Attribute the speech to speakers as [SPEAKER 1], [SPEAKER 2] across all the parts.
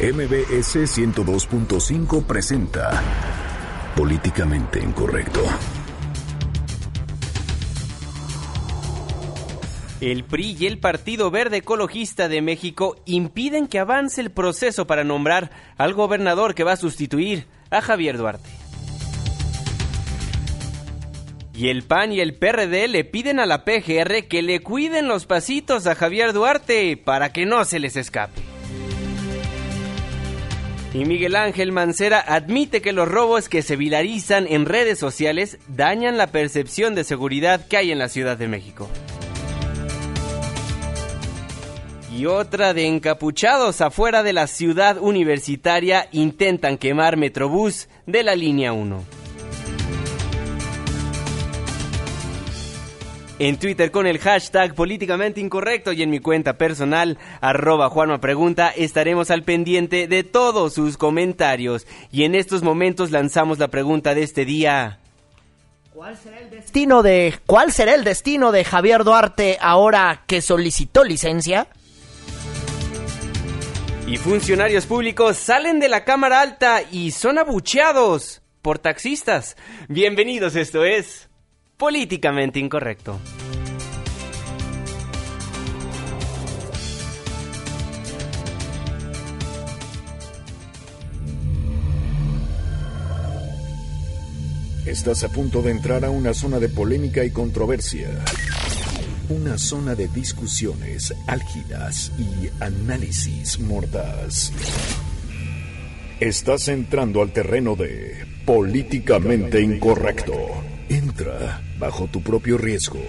[SPEAKER 1] MBS 102.5 presenta Políticamente Incorrecto.
[SPEAKER 2] El PRI y el Partido Verde Ecologista de México impiden que avance el proceso para nombrar al gobernador que va a sustituir a Javier Duarte. Y el PAN y el PRD le piden a la PGR que le cuiden los pasitos a Javier Duarte para que no se les escape. Y Miguel Ángel Mancera admite que los robos que se viralizan en redes sociales dañan la percepción de seguridad que hay en la Ciudad de México. Y otra de encapuchados afuera de la ciudad universitaria intentan quemar Metrobús de la línea 1. En Twitter con el hashtag políticamente incorrecto y en mi cuenta personal, arroba Juanma Pregunta, estaremos al pendiente de todos sus comentarios. Y en estos momentos lanzamos la pregunta de este día.
[SPEAKER 3] ¿Cuál será el destino de, cuál será el destino de Javier Duarte ahora que solicitó licencia?
[SPEAKER 2] Y funcionarios públicos salen de la Cámara Alta y son abucheados por taxistas. Bienvenidos, esto es Políticamente Incorrecto.
[SPEAKER 1] Estás a punto de entrar a una zona de polémica y controversia. Una zona de discusiones álgidas y análisis mordaz. Estás entrando al terreno de políticamente incorrecto. Entra bajo tu propio riesgo.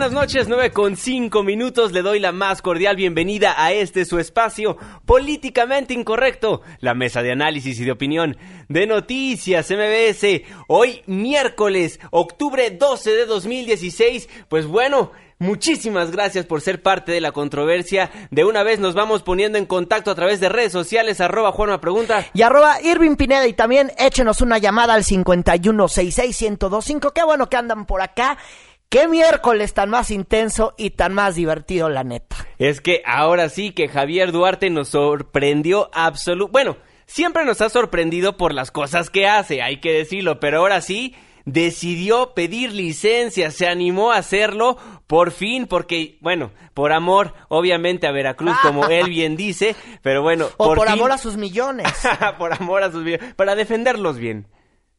[SPEAKER 2] Buenas noches, 9 con 5 minutos. Le doy la más cordial bienvenida a este su espacio políticamente incorrecto, la mesa de análisis y de opinión de Noticias MBS. Hoy miércoles, octubre 12 de 2016. Pues bueno, Muchísimas gracias por ser parte de la controversia. De una vez nos vamos poniendo en contacto a través de redes sociales, arroba Juanma Pregunta.
[SPEAKER 3] Y arroba Irving Pineda y también échenos una llamada al 5166125. Qué bueno que andan por acá. Qué miércoles tan más intenso y tan más divertido, la neta.
[SPEAKER 2] Es que ahora sí que Javier Duarte nos sorprendió absoluto. Bueno, siempre nos ha sorprendido por las cosas que hace, hay que decirlo, pero ahora sí decidió pedir licencia, se animó a hacerlo por fin, porque, bueno, por amor, obviamente, a Veracruz, como él bien dice, pero bueno.
[SPEAKER 3] O por, amor a sus millones.
[SPEAKER 2] por amor a sus millones, para defenderlos bien.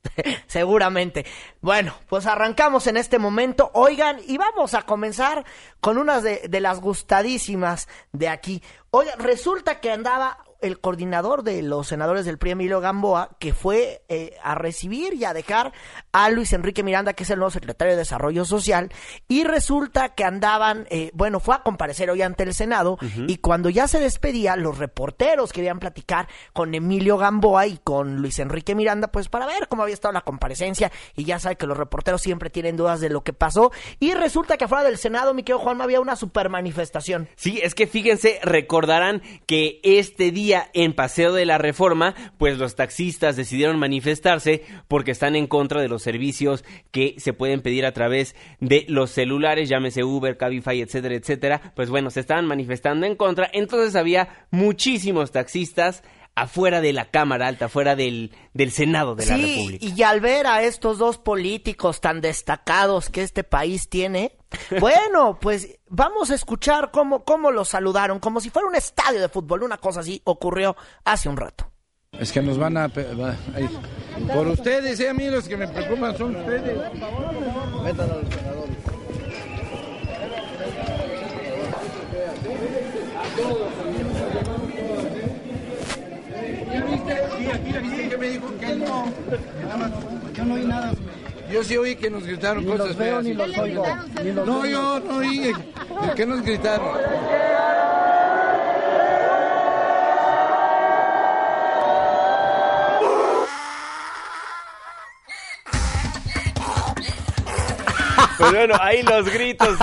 [SPEAKER 3] Seguramente. Bueno, pues arrancamos en este momento. Oigan, y vamos a comenzar con una de, de las gustadísimas de aquí. Oigan, resulta que andaba el coordinador de los senadores del PRI, Emilio Gamboa, que fue eh, a recibir y a dejar a Luis Enrique Miranda, que es el nuevo secretario de Desarrollo Social, y resulta que andaban, eh, bueno, fue a comparecer hoy ante el Senado, y cuando ya se despedía, los reporteros querían platicar con Emilio Gamboa y con Luis Enrique Miranda, pues para ver cómo había estado la comparecencia, y ya sabe que los reporteros siempre tienen dudas de lo que pasó, y resulta que afuera del Senado, mi querido Juan, había una super manifestación.
[SPEAKER 2] Sí, es que fíjense, recordarán que este día en Paseo de la Reforma, pues los taxistas decidieron manifestarse porque están en contra de los servicios que se pueden pedir a través de los celulares, llámese Uber, Cabify, etcétera, etcétera. Pues bueno, se estaban manifestando en contra, entonces había muchísimos taxistas afuera de la Cámara Alta, afuera del, del Senado de la República.
[SPEAKER 3] Y al ver a estos dos políticos tan destacados que este país tiene, bueno, pues vamos a escuchar cómo, cómo los saludaron, como si fuera un estadio de fútbol, una cosa así ocurrió hace un rato.
[SPEAKER 4] Es que nos van a... Por ustedes, eh, a mí los que me preocupan son ustedes. me dijo que no. Yo no oí nada. Yo sí oí que nos gritaron cosas
[SPEAKER 3] los veo, Ni los oigo.
[SPEAKER 4] no, yo no oí. ¿Qué nos gritaron?
[SPEAKER 2] Pues bueno, ahí los gritos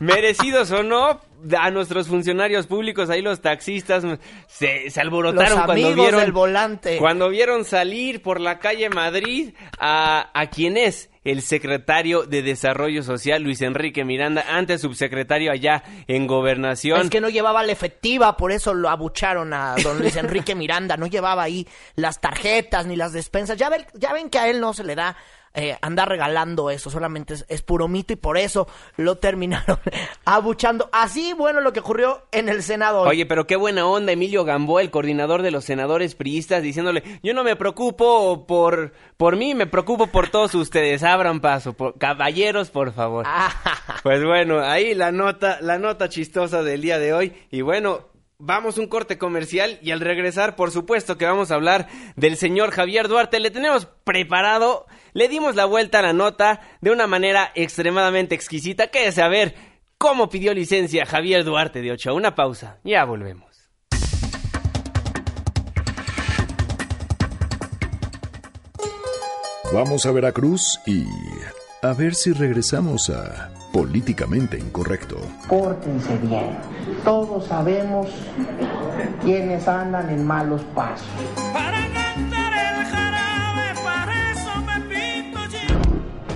[SPEAKER 2] merecidos o no, a nuestros funcionarios públicos, ahí los taxistas se, se alborotaron
[SPEAKER 3] Los
[SPEAKER 2] cuando vieron
[SPEAKER 3] del volante.
[SPEAKER 2] cuando vieron salir por la calle Madrid a, a quien es el secretario de Desarrollo Social, Luis Enrique Miranda, antes subsecretario allá en Gobernación.
[SPEAKER 3] Es que no llevaba la efectiva, por eso lo abucharon a don Luis Enrique Miranda. No llevaba ahí las tarjetas ni las despensas. Ya ven, ya ven que a él no se le da eh, andar regalando eso, solamente es, es puro mito y por eso lo terminaron abuchando. Así, bueno, lo que ocurrió en el Senado. hoy.
[SPEAKER 2] Oye, pero qué buena onda Emilio Gamboa, el coordinador de los senadores priistas, diciéndole, yo no me preocupo por, por mí, me preocupo por todos ustedes, abran paso, por- caballeros, por favor.
[SPEAKER 3] Ah,
[SPEAKER 2] Pues bueno, ahí la nota, la nota chistosa del día de hoy. Y bueno, vamos un corte comercial y al regresar, por supuesto que vamos a hablar del señor Javier Duarte. Le tenemos preparado, le dimos la vuelta a la nota de una manera extremadamente exquisita. Que es saber cómo pidió licencia Javier Duarte de Ochoa. Una pausa, ya volvemos.
[SPEAKER 1] Vamos a Veracruz y a ver si regresamos a Políticamente Incorrecto.
[SPEAKER 5] Pórtense bien. Todos sabemos quiénes andan en malos pasos.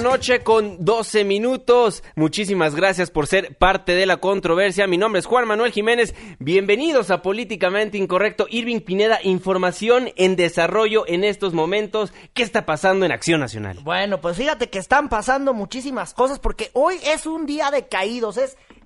[SPEAKER 2] Noche con 12 minutos. Muchísimas gracias por ser parte de la controversia. Mi nombre es Juan Manuel Jiménez. Bienvenidos a Políticamente Incorrecto. Irving Pineda, información en desarrollo en estos momentos. ¿Qué está pasando en Acción Nacional?
[SPEAKER 3] Bueno, pues fíjate que están pasando muchísimas cosas porque hoy es un día de caídos,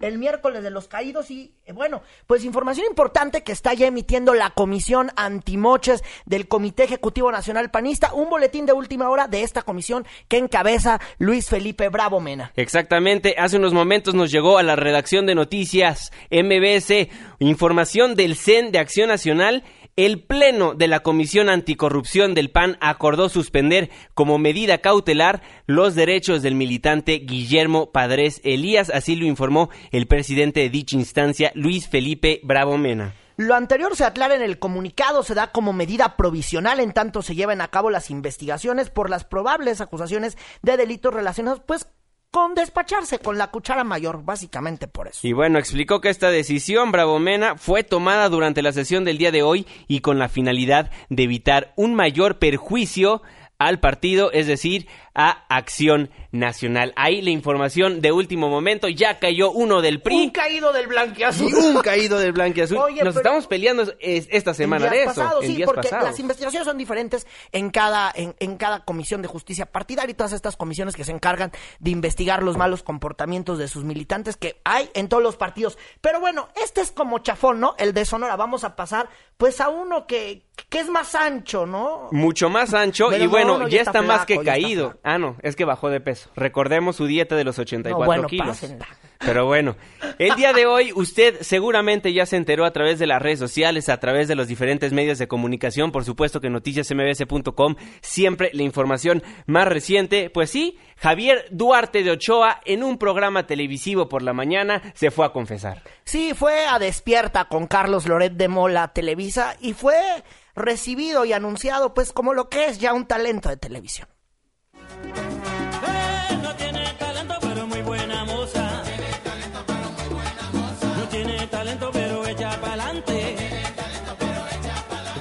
[SPEAKER 3] el miércoles de los caídos y eh, bueno, pues información importante que está ya emitiendo la Comisión Antimoches del Comité Ejecutivo Nacional Panista, un boletín de última hora de esta comisión que encabeza Luis Felipe Bravo Mena.
[SPEAKER 2] Exactamente, hace unos momentos nos llegó a la redacción de noticias MBS información del CEN de Acción Nacional. El Pleno de la Comisión Anticorrupción del PAN acordó suspender como medida cautelar los derechos del militante Guillermo Padres Elías, así lo informó el presidente de dicha instancia, Luis Felipe Bravo Mena.
[SPEAKER 3] Lo anterior se aclara en el comunicado, se da como medida provisional en tanto se lleven a cabo las investigaciones por las probables acusaciones de delitos relacionados pues con despacharse con la cuchara mayor, básicamente por eso.
[SPEAKER 2] Y bueno, explicó que esta decisión, Bravo Mena, fue tomada durante la sesión del día de hoy y con la finalidad de evitar un mayor perjuicio al partido, es decir, a Acción Nacional. Ahí la información de último momento, ya cayó uno del
[SPEAKER 3] Un
[SPEAKER 2] PRI
[SPEAKER 3] caído del blanqueazul.
[SPEAKER 2] y un caído del Blanquiazul.
[SPEAKER 3] Oye,
[SPEAKER 2] Nos
[SPEAKER 3] pero-
[SPEAKER 2] estamos peleando es- esta semana de eso, en
[SPEAKER 3] sí,
[SPEAKER 2] días
[SPEAKER 3] porque
[SPEAKER 2] pasados.
[SPEAKER 3] las investigaciones son diferentes en cada, en, en cada comisión de justicia partidaria y todas estas comisiones que se encargan de investigar los malos comportamientos de sus militantes que hay en todos los partidos. Pero bueno, este es como chafón, ¿no? El de Sonora. Vamos a pasar pues a uno que, que es más ancho, ¿no?
[SPEAKER 2] Mucho más ancho
[SPEAKER 3] Pero
[SPEAKER 2] y
[SPEAKER 3] no,
[SPEAKER 2] bueno,
[SPEAKER 3] no,
[SPEAKER 2] ya,
[SPEAKER 3] ya
[SPEAKER 2] está,
[SPEAKER 3] está
[SPEAKER 2] más que caído. Ah, no, es que bajó de peso. Recordemos su dieta de los 84
[SPEAKER 3] No, bueno,
[SPEAKER 2] kilos.
[SPEAKER 3] pásenla.
[SPEAKER 2] Pero bueno, el día de hoy usted seguramente ya se enteró a través de las redes sociales, a través de los diferentes medios de comunicación, por supuesto que noticiasmbs.com, siempre la información más reciente. Pues sí, Javier Duarte de Ochoa en un programa televisivo por la mañana se fue a confesar.
[SPEAKER 3] Sí, fue a Despierta con Carlos Loret de Mola Televisa y fue recibido y anunciado pues como lo que es ya un talento de televisión.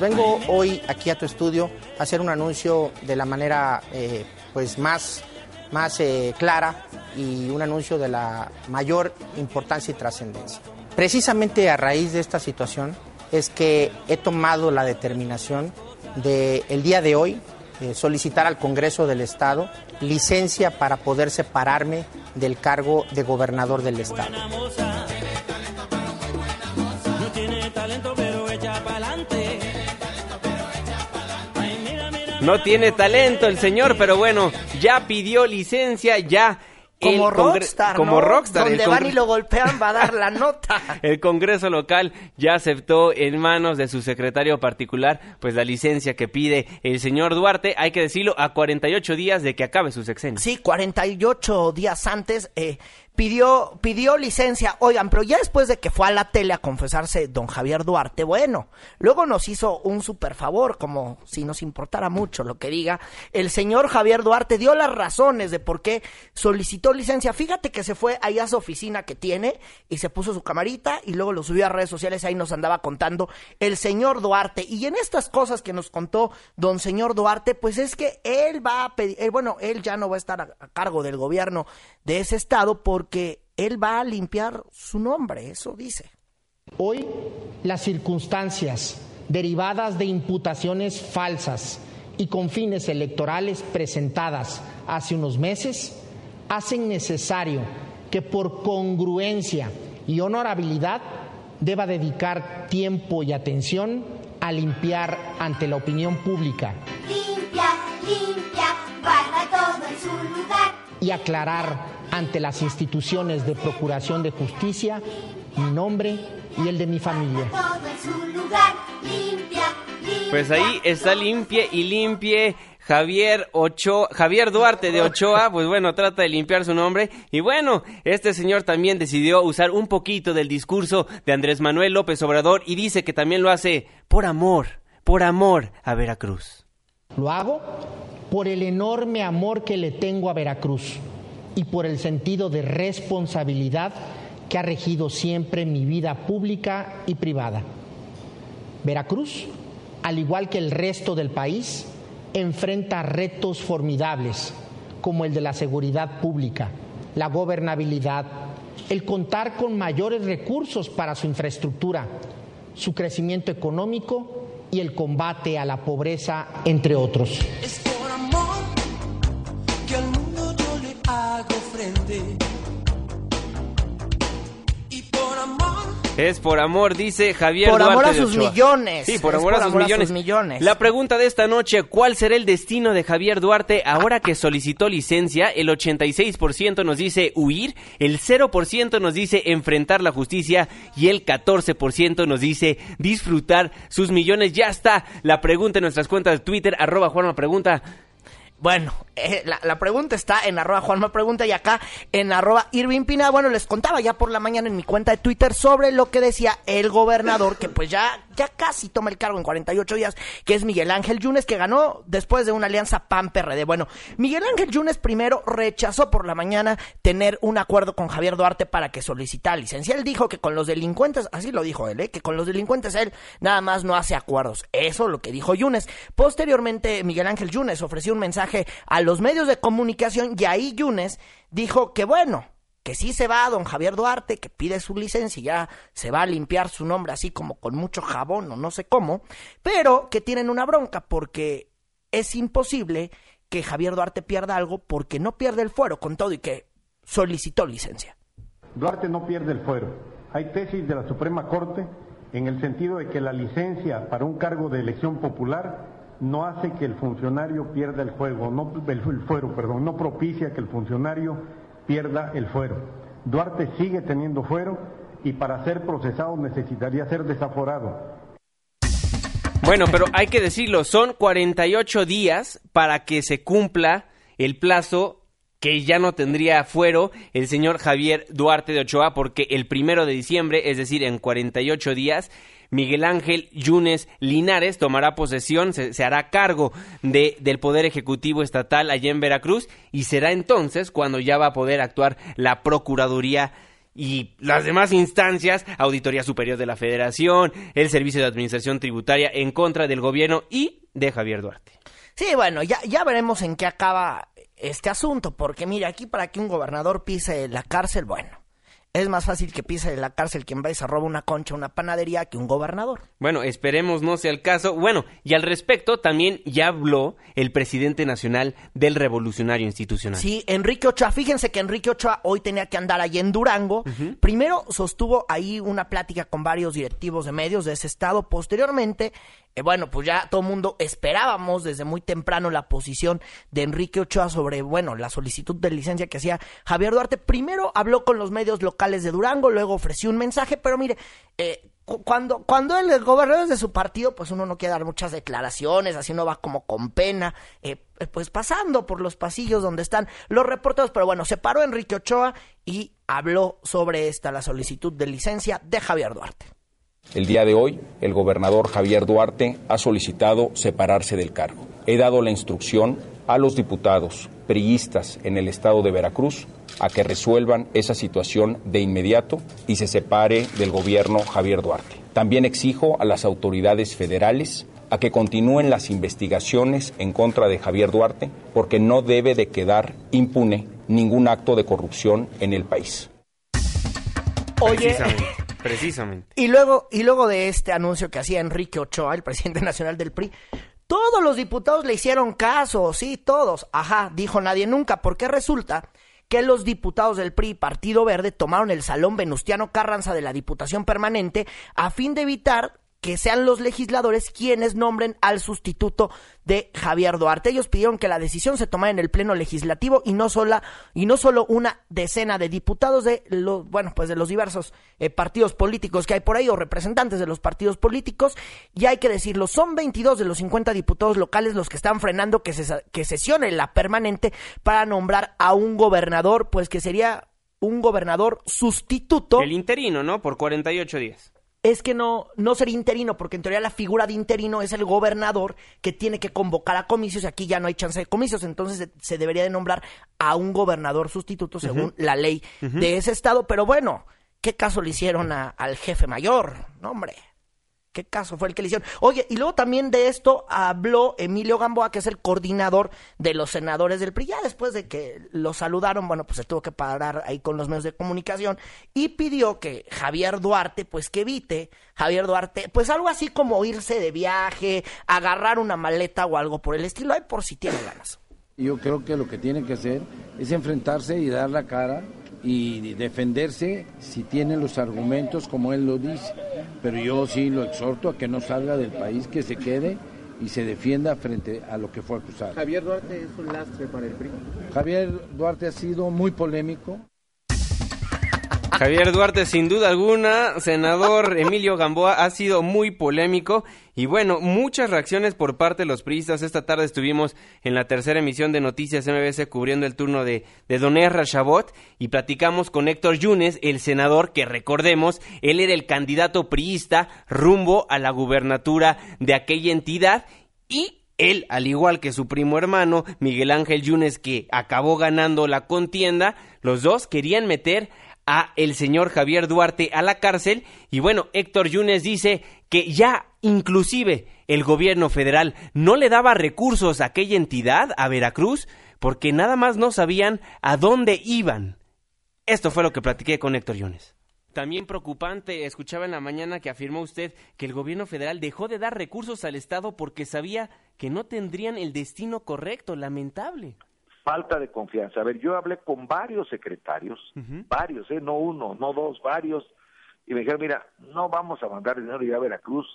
[SPEAKER 5] Vengo hoy aquí a tu estudio a hacer un anuncio de la manera eh, pues más, más eh, clara y un anuncio de la mayor importancia y trascendencia. Precisamente a raíz de esta situación es que he tomado la determinación de el día de hoy eh, solicitar al Congreso del Estado licencia para poder separarme del cargo de gobernador del Estado.
[SPEAKER 6] No tiene talento
[SPEAKER 2] el señor, pero bueno, ya pidió licencia, ya
[SPEAKER 3] Como Rockstar,
[SPEAKER 2] Como
[SPEAKER 3] ¿no?
[SPEAKER 2] Rockstar.
[SPEAKER 3] Donde van y lo golpean va a dar la nota.
[SPEAKER 2] El Congreso local ya aceptó en manos de su secretario particular pues la licencia que pide el señor Duarte, hay que decirlo, a 48 días de que acabe su sexenio.
[SPEAKER 3] Sí, 48 días antes eh, pidió, pidió licencia. Oigan, pero ya después de que fue a la tele a confesarse don Javier Duarte, bueno, luego nos hizo un super favor, como si nos importara mucho lo que diga. El señor Javier Duarte dio las razones de por qué solicitó licencia. Fíjate que se fue ahí a su oficina que tiene y se puso su camarita y luego lo subió a redes sociales. Ahí nos andaba contando el señor Duarte. Y en estas cosas que nos contó don señor Duarte, pues es que él va a pedir, eh, bueno, él ya no va a estar a, cargo del gobierno de ese estado porque él va a limpiar su nombre, eso dice.
[SPEAKER 5] Hoy las circunstancias derivadas de imputaciones falsas y con fines electorales presentadas hace unos meses hacen necesario que por congruencia y honorabilidad deba dedicar tiempo y atención a limpiar ante la opinión pública
[SPEAKER 7] Limpia, limpia, guarda todo en su lugar.
[SPEAKER 5] Y aclarar ante las instituciones de procuración de justicia mi nombre y el de mi familia.
[SPEAKER 7] Todo en su lugar. Limpia, limpia.
[SPEAKER 2] Pues ahí está limpie y limpie Javier Ochoa, Javier Duarte de Ochoa, pues bueno, trata de limpiar su nombre. Y bueno, este señor también decidió usar un poquito del discurso de Andrés Manuel López Obrador y dice que también lo hace por amor, por amor a Veracruz.
[SPEAKER 5] Lo hago por el enorme amor que le tengo a Veracruz y por el sentido de responsabilidad que ha regido siempre mi vida pública y privada. Veracruz, al igual que el resto del país, enfrenta retos formidables como el de la seguridad pública, la gobernabilidad, el contar con mayores recursos para su infraestructura, su crecimiento económico y el combate a la pobreza, entre otros.
[SPEAKER 6] Es por amor,
[SPEAKER 2] dice Javier
[SPEAKER 3] Por
[SPEAKER 2] Duarte
[SPEAKER 3] amor a sus millones.
[SPEAKER 2] Sí, por
[SPEAKER 3] Es
[SPEAKER 2] amor,
[SPEAKER 3] por
[SPEAKER 2] a, sus
[SPEAKER 3] amor a sus
[SPEAKER 2] millones.
[SPEAKER 3] millones.
[SPEAKER 2] La pregunta de esta noche, ¿cuál será el destino de Javier Duarte ahora que solicitó licencia? El 86% nos dice huir, el 0% nos dice enfrentar la justicia y el 14% nos dice disfrutar sus millones. Ya está la pregunta en nuestras cuentas de Twitter, arroba Juanma Pregunta.
[SPEAKER 3] Bueno, eh, la, pregunta está en arroba Juanma Pregunta y acá en arroba Irving Pina. Bueno, les contaba ya por la mañana en mi cuenta de Twitter sobre lo que decía el gobernador, que pues ya, ya casi toma el cargo en 48 días, que es Miguel Ángel Yunes, que ganó después de una alianza PAN-PRD. Bueno, Miguel Ángel Yunes primero rechazó por la mañana tener un acuerdo con Javier Duarte para que solicitara licencia. Él dijo que con los delincuentes, así lo dijo él, ¿eh? que con los delincuentes él nada más no hace acuerdos. Eso lo que dijo Yunes. Posteriormente, Miguel Ángel Yunes ofreció un mensaje a los medios de comunicación y ahí Yunes dijo que bueno, que sí se va don Javier Duarte, que pide su licencia y ya se va a limpiar su nombre así como con mucho jabón o no sé cómo, pero que tienen una bronca porque es imposible que Javier Duarte pierda algo porque no pierde el fuero con todo y que solicitó licencia.
[SPEAKER 8] Duarte no pierde el fuero. Hay tesis de la Suprema Corte en el sentido de que la licencia para un cargo de elección popular no hace que el funcionario pierda el juego, no, el, fuero, perdón, no propicia que el funcionario pierda el fuero. Duarte sigue teniendo fuero y para ser procesado necesitaría ser desaforado.
[SPEAKER 2] Bueno, pero hay que decirlo, son 48 días para que se cumpla el plazo que ya no tendría fuero el señor Javier Duarte de Ochoa, porque el primero de diciembre, es decir, en 48 días, Miguel Ángel Yunes Linares tomará posesión, se, hará cargo de, del Poder Ejecutivo Estatal allá en Veracruz, y será entonces cuando ya va a poder actuar la Procuraduría y las demás instancias, Auditoría Superior de la Federación, el Servicio de Administración Tributaria en contra del gobierno y de Javier Duarte.
[SPEAKER 3] Sí, bueno, ya, ya veremos en qué acaba este asunto, porque mira, aquí para que un gobernador pise la cárcel, bueno, es más fácil que pise la cárcel quien va y se roba una concha, una panadería, que un gobernador.
[SPEAKER 2] Bueno, esperemos no sea el caso. Bueno, y al respecto también ya habló el presidente nacional del Revolucionario Institucional.
[SPEAKER 3] Sí, Enrique Ochoa, fíjense que Enrique Ochoa hoy tenía que andar ahí en Durango. Primero sostuvo ahí una plática con varios directivos de medios de ese estado. Posteriormente eh, bueno, pues ya todo el mundo esperábamos desde muy temprano la posición de Enrique Ochoa sobre, bueno, la solicitud de licencia que hacía Javier Duarte. Primero habló con los medios locales de Durango, luego ofreció un mensaje, pero mire, eh, cuando, cuando es gobernador de su partido, pues uno no quiere dar muchas declaraciones, así uno va como con pena, eh, pues pasando por los pasillos donde están los reporteros, pero bueno, se paró Enrique Ochoa y habló sobre esta, la solicitud de licencia de Javier Duarte.
[SPEAKER 9] El día de hoy, el gobernador Javier Duarte ha solicitado separarse del cargo. He dado la instrucción a los diputados priistas en el estado de Veracruz a que resuelvan esa situación de inmediato y se separe del gobierno Javier Duarte. También exijo a las autoridades federales a que continúen las investigaciones en contra de Javier Duarte porque no debe de quedar impune ningún acto de corrupción en el país.
[SPEAKER 3] Oye,
[SPEAKER 2] Precisamente.
[SPEAKER 3] Y luego, y luego de este anuncio que hacía Enrique Ochoa, el presidente nacional del PRI, todos los diputados le hicieron caso, sí, todos. Ajá, dijo nadie nunca, porque resulta que los diputados del PRI Partido Verde tomaron el salón Venustiano Carranza de la Diputación Permanente a fin de evitar que sean los legisladores quienes nombren al sustituto de Javier Duarte. Ellos pidieron que la decisión se tomara en el pleno legislativo y no sola y no solo una decena de diputados de los bueno, pues de los diversos eh, partidos políticos que hay por ahí o representantes de los partidos políticos, y hay que decirlo, son 22 de los 50 diputados locales los que están frenando que se que sesione la permanente para nombrar a un gobernador, pues que sería un gobernador sustituto.
[SPEAKER 2] El interino, ¿no? Por 48 días
[SPEAKER 3] es que no, no sería interino, porque en teoría la figura de interino es el gobernador que tiene que convocar a comicios y aquí ya no hay chance de comicios, entonces se, se debería de nombrar a un gobernador sustituto según la ley de ese estado, pero bueno, ¿qué caso le hicieron a, al jefe mayor? No, hombre. ¿Qué caso fue el que le hicieron? Oye, y luego también de esto habló Emilio Gamboa, que es el coordinador de los senadores del PRI. Ya después de que lo saludaron, bueno, pues se tuvo que parar ahí con los medios de comunicación y pidió que Javier Duarte, pues que evite, Javier Duarte, pues algo así como irse de viaje, agarrar una maleta o algo por el estilo, ahí por si tiene ganas.
[SPEAKER 4] Yo creo que lo que tiene que hacer es enfrentarse y dar la cara y defenderse si tiene los argumentos como él lo dice. Pero yo sí lo exhorto a que no salga del país, que se quede y se defienda frente a lo que fue acusado.
[SPEAKER 10] Javier Duarte es un lastre para el PRI.
[SPEAKER 4] Javier Duarte ha sido muy polémico.
[SPEAKER 2] Javier Duarte, sin duda alguna, senador Emilio Gamboa, ha sido muy polémico y bueno, muchas reacciones por parte de los priistas. Esta tarde estuvimos en la tercera emisión de Noticias MBC cubriendo el turno de, de Don Erra Chabot y platicamos con Héctor Yunes, el senador que recordemos, él era el candidato priista rumbo a la gubernatura de aquella entidad y él, al igual que su primo hermano, Miguel Ángel Yunes, que acabó ganando la contienda, los dos querían meter a el señor Javier Duarte a la cárcel y bueno, Héctor Yunes dice que ya inclusive el gobierno federal no le daba recursos a aquella entidad, a Veracruz, porque nada más no sabían a dónde iban. Esto fue lo que platiqué con Héctor Yunes. También preocupante, escuchaba en la mañana que afirmó usted que el gobierno federal dejó de dar recursos al Estado porque sabía que no tendrían el destino correcto, lamentable
[SPEAKER 11] falta de confianza. A ver, yo hablé con varios secretarios, varios, ¿eh? no uno, no dos, varios, y me dijeron, mira, no vamos a mandar dinero ya a Veracruz,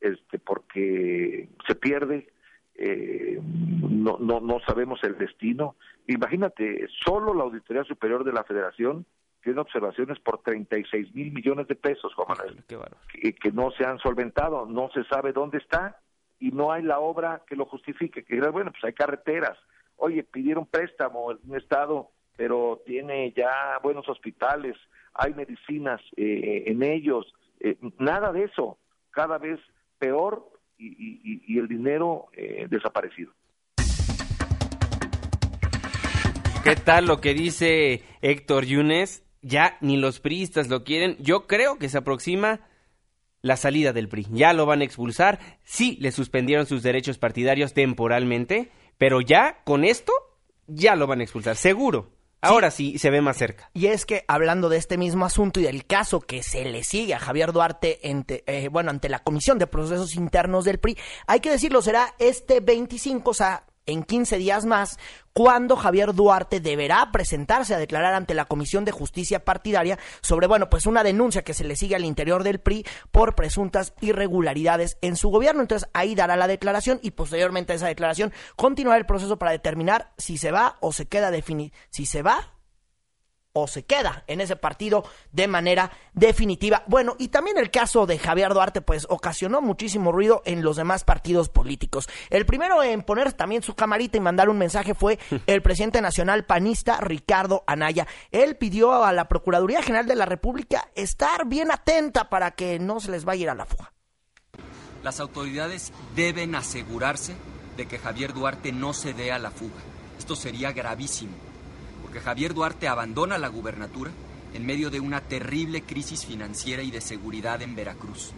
[SPEAKER 11] este, porque se pierde, eh, no, no, no sabemos el destino. Imagínate, solo la Auditoría Superior de la Federación tiene observaciones por 36 mil millones de pesos, Juan Manuel, que, que no se han solventado, no se sabe dónde está y no hay la obra que lo justifique. Que bueno, pues hay carreteras, oye, pidieron préstamo en un estado, pero tiene ya buenos hospitales, hay medicinas eh, en ellos, eh, nada de eso, cada vez peor y, el dinero eh, desaparecido.
[SPEAKER 2] ¿Qué tal lo que dice Héctor Yunes? Ya ni los priistas lo quieren. Yo creo que se aproxima la salida del PRI. Ya lo van a expulsar. Sí, le suspendieron sus derechos partidarios temporalmente, pero ya con esto, ya lo van a expulsar, seguro. Ahora sí. se ve más cerca.
[SPEAKER 3] Y es que hablando de este mismo asunto y del caso que se le sigue a Javier Duarte ante, eh, bueno, ante la Comisión de Procesos Internos del PRI, hay que decirlo, será este 25, o sea, en 15 días más, cuando Javier Duarte deberá presentarse a declarar ante la Comisión de Justicia Partidaria sobre, bueno, pues una denuncia que se le sigue al interior del PRI por presuntas irregularidades en su gobierno. Entonces ahí dará la declaración y posteriormente a esa declaración continuará el proceso para determinar si se va o se queda definido. Si se va o se queda en ese partido de manera definitiva. Bueno, y también el caso de Javier Duarte, pues ocasionó muchísimo ruido en los demás partidos políticos. El primero en poner también su camarita y mandar un mensaje fue el presidente nacional panista Ricardo Anaya. Él pidió a la Procuraduría General de la República estar bien atenta para que no se les vaya a ir a la fuga.
[SPEAKER 12] Las autoridades deben asegurarse de que Javier Duarte no se dé a la fuga. Esto sería gravísimo porque Javier Duarte abandona la gubernatura en medio de una terrible crisis financiera y de seguridad en Veracruz.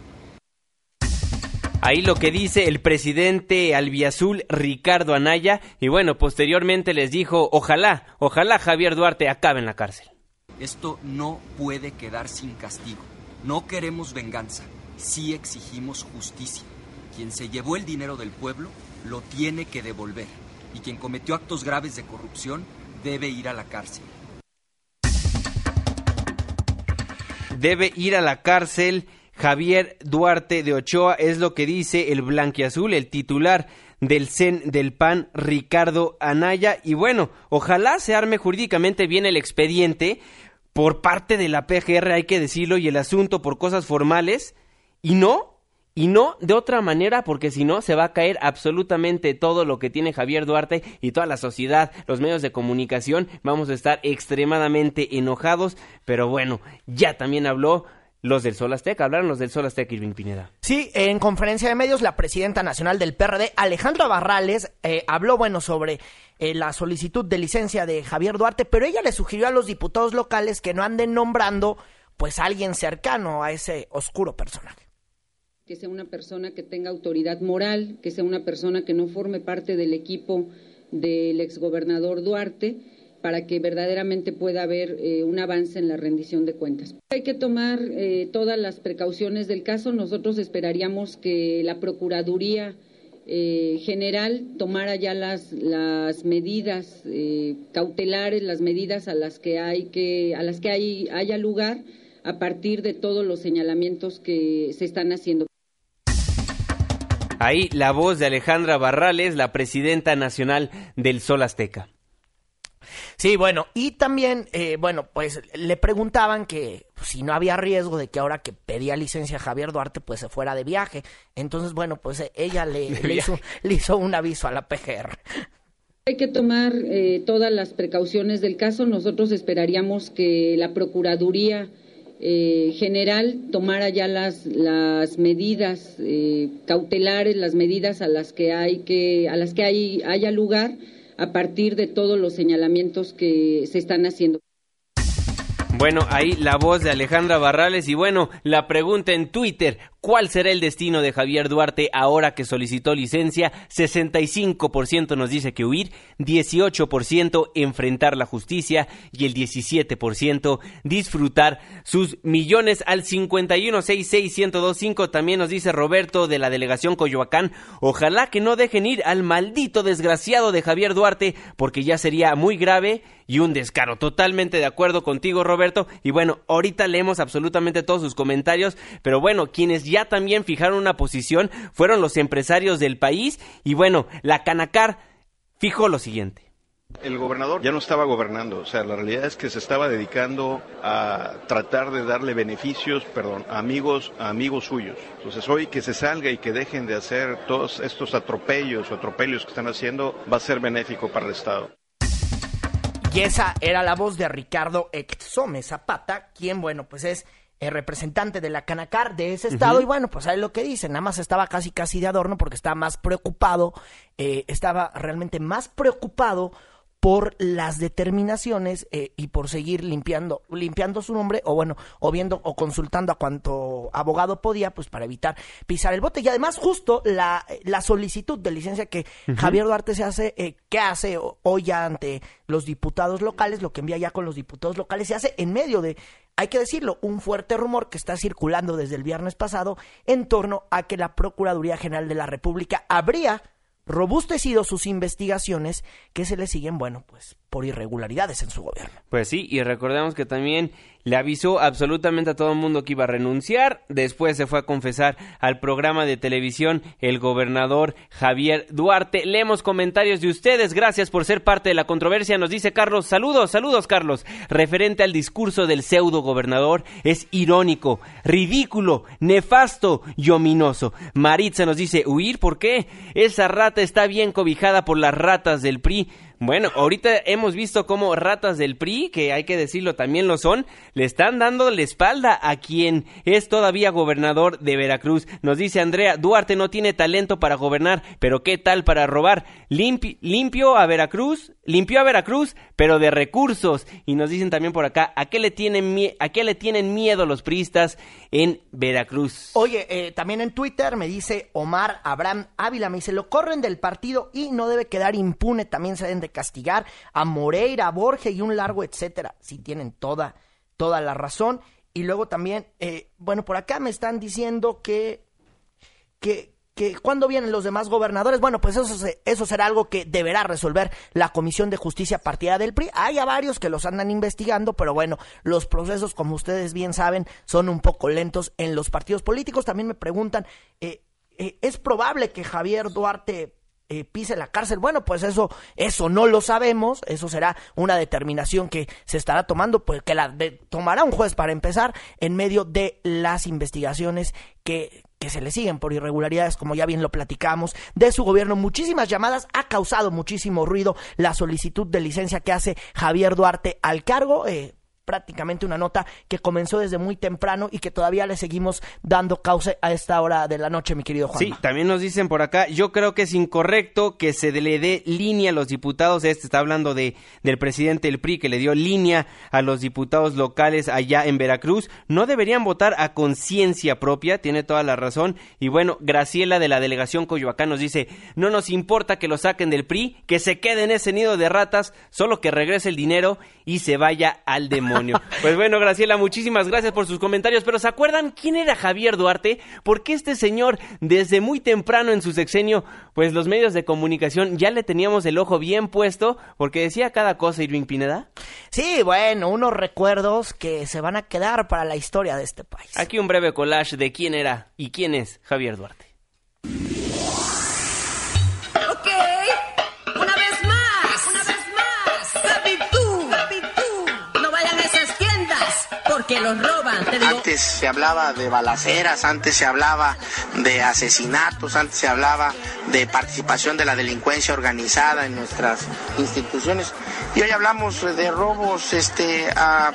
[SPEAKER 2] Ahí lo que dice el presidente albiazul Ricardo Anaya y bueno, posteriormente les dijo, ojalá, ojalá Javier Duarte acabe en la cárcel.
[SPEAKER 12] Esto no puede quedar sin castigo. No queremos venganza, sí exigimos justicia. Quien se llevó el dinero del pueblo lo tiene que devolver y quien cometió actos graves de corrupción debe ir a la cárcel.
[SPEAKER 2] Debe ir a la cárcel. Javier Duarte de Ochoa es lo que dice el blanquiazul, el titular del CEN del PAN, Ricardo Anaya. Y bueno, ojalá se arme jurídicamente bien el expediente por parte de la PGR, hay que decirlo, y el asunto por cosas formales, y no y no de otra manera, porque si no, se va a caer absolutamente todo lo que tiene Javier Duarte y toda la sociedad, los medios de comunicación. Vamos a estar extremadamente enojados, pero bueno, ya también habló los del Sol Azteca, hablaron los del Sol Azteca, Irving Pineda.
[SPEAKER 3] Sí, en conferencia de medios, la presidenta nacional del PRD, Alejandra Barrales, eh, habló, bueno, sobre eh, la solicitud de licencia de Javier Duarte, pero ella le sugirió a los diputados locales que no anden nombrando, pues, a alguien cercano a ese oscuro personaje
[SPEAKER 13] que sea una persona que tenga autoridad moral, que sea una persona que no forme parte del equipo del exgobernador Duarte, para que verdaderamente pueda haber eh, un avance en la rendición de cuentas. Hay que tomar eh, todas las precauciones del caso. Nosotros esperaríamos que la Procuraduría eh, General tomara ya las, las medidas cautelares, las medidas a las que hay que, a las que hay, haya lugar a partir de todos los señalamientos que se están haciendo.
[SPEAKER 2] Ahí la voz de Alejandra Barrales, la presidenta nacional del Sol Azteca.
[SPEAKER 3] Sí, bueno, y también, eh, bueno, pues le preguntaban que pues, si no había riesgo de que ahora que pedía licencia Javier Duarte, pues se fuera de viaje. Entonces, bueno, pues eh, ella le, hizo, un aviso a la PGR.
[SPEAKER 13] Hay que tomar eh, todas las precauciones del caso. Nosotros esperaríamos que la Procuraduría eh, general tomara ya las, las medidas eh, cautelares, las medidas a las que hay que, a las que hay, haya lugar a partir de todos los señalamientos que se están haciendo.
[SPEAKER 2] Bueno, ahí la voz de Alejandra Barrales y bueno, la pregunta en Twitter, ¿cuál será el destino de Javier Duarte ahora que solicitó licencia? 65% nos dice que huir, 18% enfrentar la justicia y el 17% disfrutar sus millones al 5166125 también nos dice Roberto de la delegación Coyoacán, ojalá que no dejen ir al maldito desgraciado de Javier Duarte porque ya sería muy grave y un descaro. Totalmente de acuerdo contigo, Roberto. Y bueno, ahorita leemos absolutamente todos sus comentarios, pero bueno, quienes ya también fijaron una posición fueron los empresarios del país y bueno, la Canacar fijó lo siguiente.
[SPEAKER 14] El gobernador ya no estaba gobernando, o sea, la realidad es que se estaba dedicando a tratar de darle beneficios, perdón, a amigos, a amigos suyos. Entonces hoy que se salga y que dejen de hacer todos estos atropellos o atropellos que están haciendo va a ser benéfico para el Estado.
[SPEAKER 3] Y esa era la voz de Ricardo Exome Zapata, quien, bueno, pues es el representante de la Canacar de ese estado. Y bueno, pues ahí lo que dice, nada más estaba casi casi de adorno porque estaba más preocupado, eh, estaba realmente más preocupado por las determinaciones eh, y por seguir limpiando, limpiando su nombre, o bueno, o viendo o consultando a cuanto abogado podía, pues para evitar pisar el bote. Y además, justo la, la solicitud de licencia que Javier Duarte se hace, eh, que hace hoy ya ante los diputados locales, lo que envía ya con los diputados locales, se hace en medio de hay que decirlo, un fuerte rumor que está circulando desde el viernes pasado en torno a que la Procuraduría General de la República habría robustecido sus investigaciones que se le siguen, bueno, pues por irregularidades en su gobierno.
[SPEAKER 2] Pues sí, y recordemos que también le avisó absolutamente a todo el mundo que iba a renunciar. Después se fue a confesar al programa de televisión el gobernador Javier Duarte. Leemos comentarios de ustedes. Gracias por ser parte de la controversia. Nos dice Carlos, saludos, saludos Carlos. Referente al discurso del pseudo gobernador, es irónico, ridículo, nefasto y ominoso. Maritza nos dice, ¿huir? ¿Por qué? Esa rata está bien cobijada por las ratas del PRI. Bueno, ahorita hemos visto cómo ratas del PRI, que hay que decirlo también lo son, le están dando la espalda a quien es todavía gobernador de Veracruz. Nos dice Andrea, Duarte no tiene talento para gobernar, pero ¿qué tal para robar? limpio a Veracruz, limpió a Veracruz, pero de recursos. Y nos dicen también por acá, ¿a qué le tienen, a qué le tienen miedo los priistas en Veracruz?
[SPEAKER 3] Oye, eh, también en Twitter me dice Omar Abraham Ávila, me dice, lo corren del partido y no debe quedar impune, también de castigar a Moreira, a Borges y un largo etcétera. Si tienen toda, toda la razón. Y luego también, eh, bueno, por acá me están diciendo que, que, que cuando vienen los demás gobernadores, bueno, pues eso, eso será algo que deberá resolver la Comisión de Justicia Partida del PRI. Hay a varios que los andan investigando, pero bueno, los procesos, como ustedes bien saben, son un poco lentos en los partidos políticos. También me preguntan, eh, eh, ¿es probable que Javier Duarte eh, pise la cárcel. Bueno, pues eso, eso no lo sabemos, eso será una determinación que se estará tomando, pues que la tomará un juez para empezar en medio de las investigaciones que, que se le siguen por irregularidades, como ya bien lo platicamos, de su gobierno. Muchísimas llamadas, ha causado muchísimo ruido la solicitud de licencia que hace Javier Duarte al cargo. Eh, prácticamente una nota que comenzó desde muy temprano y que todavía le seguimos dando causa a esta hora de la noche, mi querido Juan.
[SPEAKER 2] Sí, también nos dicen por acá, yo creo que es incorrecto que se le dé línea a los diputados, este está hablando de del presidente del PRI que le dio línea a los diputados locales allá en Veracruz, no deberían votar a conciencia propia, tiene toda la razón, y bueno, Graciela de la delegación Coyoacán nos dice, no nos importa que lo saquen del PRI, que se quede en ese nido de ratas, solo que regrese el dinero y se vaya al demonio. Pues bueno, Graciela, muchísimas gracias por sus comentarios. Pero ¿se acuerdan quién era Javier Duarte? Porque este señor, desde muy temprano en su sexenio, pues los medios de comunicación ya le teníamos el ojo bien puesto, porque decía cada cosa Irving Pineda.
[SPEAKER 3] Sí, bueno, unos recuerdos que se van a quedar para la historia de este país.
[SPEAKER 2] Aquí un breve collage de quién era y quién es Javier Duarte.
[SPEAKER 15] Porque los roban. Antes se hablaba de balaceras, antes se hablaba de asesinatos, antes se hablaba de participación de la delincuencia organizada en nuestras instituciones. Y hoy hablamos de robos este, a,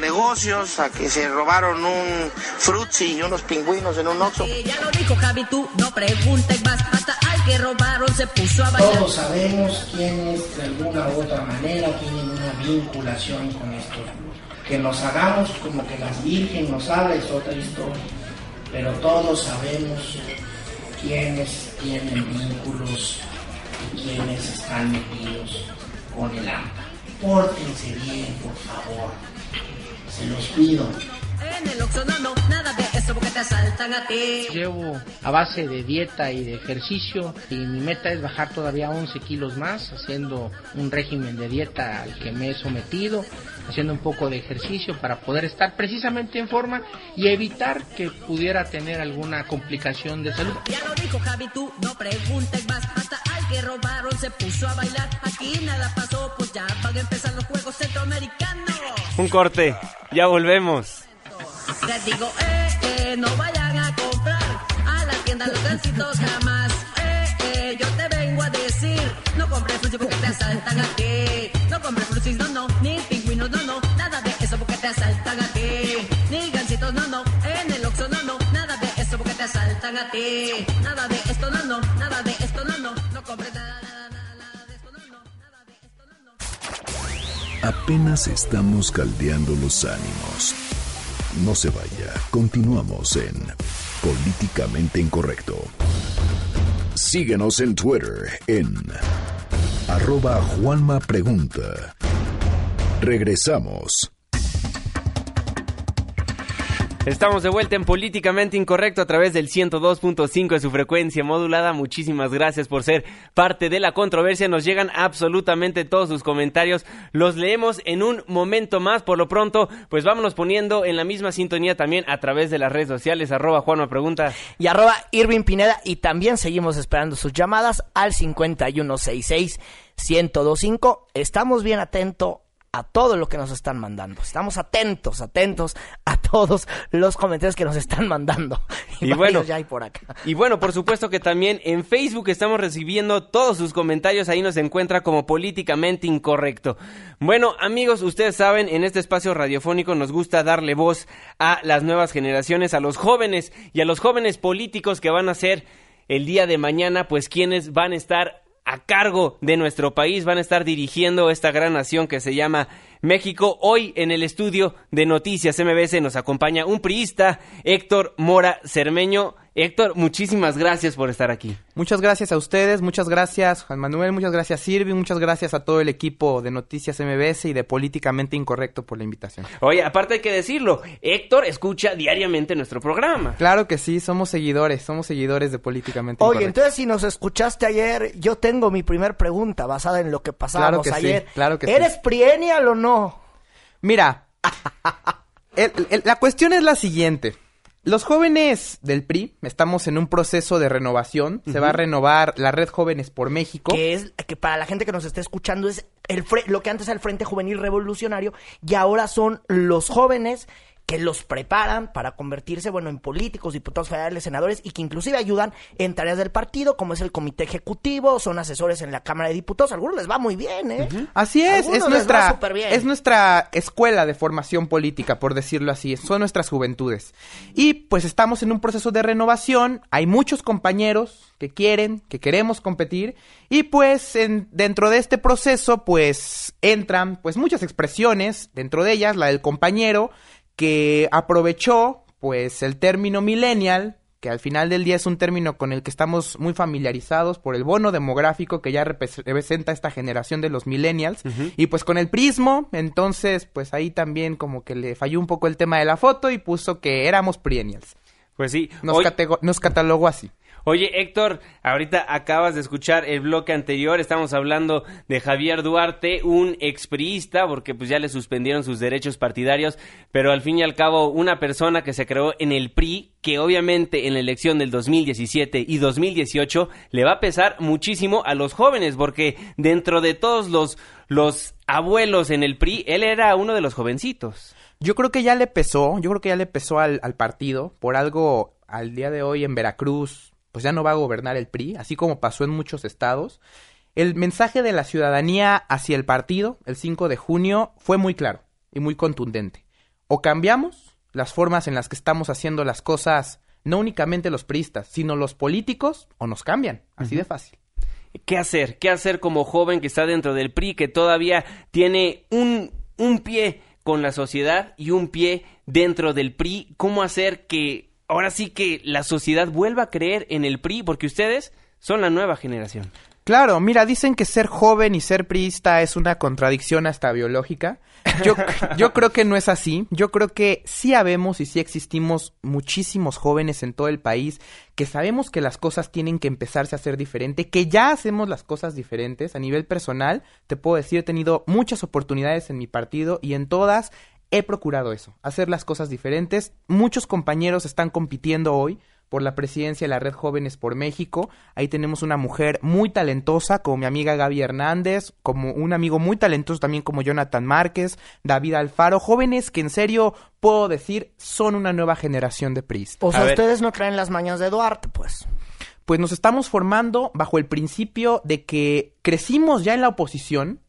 [SPEAKER 15] negocios, a que se robaron un frutzi y unos pingüinos en un oxo.
[SPEAKER 16] ya lo dijo Javi, tú no preguntes más, hasta al que robaron se puso a bailar.
[SPEAKER 17] Todos sabemos quiénes de alguna u otra manera tienen una vinculación con estos que nos hagamos como que las virgen nos habla es otra historia, pero todos sabemos quiénes tienen vínculos y quiénes están metidos con el AMPA. Pórtense bien, por favor, se los pido.
[SPEAKER 16] En el Oxxo no, no, nada de eso porque te asaltan a ti.
[SPEAKER 5] Llevo a base de dieta y de ejercicio y mi meta es bajar todavía 11 kilos más haciendo un régimen de dieta al que me he sometido haciendo un poco de ejercicio para poder estar precisamente en forma y evitar que pudiera tener alguna complicación de salud.
[SPEAKER 16] Ya lo dijo Javi, tú no preguntes más, hasta al que robaron se puso a bailar, aquí nada pasó, pues ya van a empezar los Juegos Centroamericanos.
[SPEAKER 2] Un corte, ya volvemos.
[SPEAKER 16] Les digo, eh, eh, no vayan a comprar a la tienda los gancitos jamás. Eh, eh, yo te vengo a decir, no compres frutis porque te asaltan aquí. Nada de nada de no, nada.
[SPEAKER 1] Apenas estamos caldeando los ánimos. No se vaya, continuamos en Políticamente Incorrecto. Síguenos en Twitter en arroba Juanma Pregunta. Regresamos.
[SPEAKER 2] Estamos de vuelta en Políticamente Incorrecto a través del 102.5 de su frecuencia modulada. Muchísimas gracias por ser parte de la controversia. Nos llegan absolutamente todos sus comentarios. Los leemos en un momento más. Por lo pronto, pues vámonos poniendo en la misma sintonía también a través de las redes sociales. Arroba Juanma Pregunta.
[SPEAKER 3] Y arroba Irving Pineda. Y también seguimos esperando sus llamadas al 5166-1025. Estamos bien atentos a todo lo que nos están mandando. Estamos atentos, atentos a todos los comentarios que nos están mandando.
[SPEAKER 2] Y
[SPEAKER 3] varios
[SPEAKER 2] bueno,
[SPEAKER 3] ya hay por acá.
[SPEAKER 2] Y bueno, por supuesto que también en Facebook estamos recibiendo todos sus comentarios. Ahí nos encuentra como políticamente incorrecto. Bueno, amigos, ustedes saben, en este espacio radiofónico nos gusta darle voz a las nuevas generaciones, a los jóvenes y a los jóvenes políticos que van a ser el día de mañana, pues quienes van a estar a cargo de nuestro país, van a estar dirigiendo esta gran nación que se llama México. Hoy en el estudio de Noticias MBS nos acompaña un priista, Héctor Mora Cermeño. Héctor, muchísimas gracias por estar aquí.
[SPEAKER 18] Muchas gracias a ustedes, muchas gracias Juan Manuel, muchas gracias Sirvi, muchas gracias a todo el equipo de Noticias MBS y de Políticamente Incorrecto por la invitación.
[SPEAKER 2] Oye, aparte hay que decirlo, Héctor escucha diariamente nuestro programa.
[SPEAKER 18] Claro que sí, somos seguidores, somos seguidores de Políticamente
[SPEAKER 3] Oye,
[SPEAKER 18] Incorrecto.
[SPEAKER 3] entonces si nos escuchaste ayer, yo tengo mi primer pregunta basada en lo que pasábamos
[SPEAKER 18] Claro que sí,
[SPEAKER 3] ayer.
[SPEAKER 18] claro que sí.
[SPEAKER 3] ¿Eres prienial o no?
[SPEAKER 18] Mira, el- el- la cuestión es la siguiente. Los jóvenes del PRI estamos en un proceso de renovación. Se va a renovar la red Jóvenes por México.
[SPEAKER 3] Que es que para la gente que nos está escuchando es el lo que antes era el Frente Juvenil Revolucionario y ahora son los jóvenes que los preparan para convertirse, bueno, en políticos, diputados federales, senadores y que inclusive ayudan en tareas del partido, como es el comité ejecutivo, son asesores en la Cámara de Diputados. A algunos les va muy bien, ¿eh?
[SPEAKER 18] Así es,
[SPEAKER 3] Algunos
[SPEAKER 18] es nuestra, es nuestra escuela de formación política, por decirlo así, son nuestras juventudes. Y pues estamos en un proceso de renovación, hay muchos compañeros que quieren, que queremos competir, y pues en- dentro de este proceso pues entran pues muchas expresiones, dentro de ellas la del compañero que aprovechó pues el término millennial que al final del día es un término con el que estamos muy familiarizados por el bono demográfico que ya representa esta generación de los millennials. Y pues con el prismo, entonces pues ahí también como que le falló un poco el tema de la foto y puso que éramos perennials.
[SPEAKER 2] Pues sí,
[SPEAKER 18] Nos,
[SPEAKER 2] hoy-
[SPEAKER 18] nos catalogó así.
[SPEAKER 2] Oye, Héctor, ahorita acabas de escuchar el bloque anterior, estamos hablando de Javier Duarte, un expriista, porque pues ya le suspendieron sus derechos partidarios, pero al fin y al cabo una persona que se creó en el PRI, que obviamente en la elección del 2017 y 2018 le va a pesar muchísimo a los jóvenes, porque dentro de todos los, los abuelos en el PRI, él era uno de los jovencitos.
[SPEAKER 18] Yo creo que ya le pesó, yo creo que ya le pesó al, al partido, por algo al día de hoy en Veracruz, pues ya no va a gobernar el PRI, así como pasó en muchos estados. El mensaje de la ciudadanía hacia el partido, el 5 de junio, fue muy claro y muy contundente. O cambiamos las formas en las que estamos haciendo las cosas, no únicamente los priistas, sino los políticos, o nos cambian, así de fácil.
[SPEAKER 2] ¿Qué hacer? ¿Qué hacer como joven que está dentro del PRI, que todavía tiene un, un pie con la sociedad y un pie dentro del PRI? ¿Cómo hacer que ahora sí que la sociedad vuelva a creer en el PRI? Porque ustedes son la nueva generación.
[SPEAKER 18] Claro, mira, dicen que ser joven y ser priista es una contradicción hasta biológica. Yo, yo creo que no es así. Yo creo que sí habemos y sí existimos muchísimos jóvenes en todo el país que sabemos que las cosas tienen que empezarse a hacer diferente, que ya hacemos las cosas diferentes. A nivel personal, te puedo decir, he tenido muchas oportunidades en mi partido y en todas he procurado eso, hacer las cosas diferentes. Muchos compañeros están compitiendo hoy por la presidencia de la Red Jóvenes por México. Ahí tenemos una mujer muy talentosa, como mi amiga Gaby Hernández, como un amigo muy talentoso también como Jonathan Márquez, David Alfaro, jóvenes que en serio puedo decir son una nueva generación de PRIs.
[SPEAKER 3] O sea, ustedes no traen las mañas de Duarte, pues.
[SPEAKER 18] Pues nos estamos formando bajo el principio de que crecimos ya en la oposición,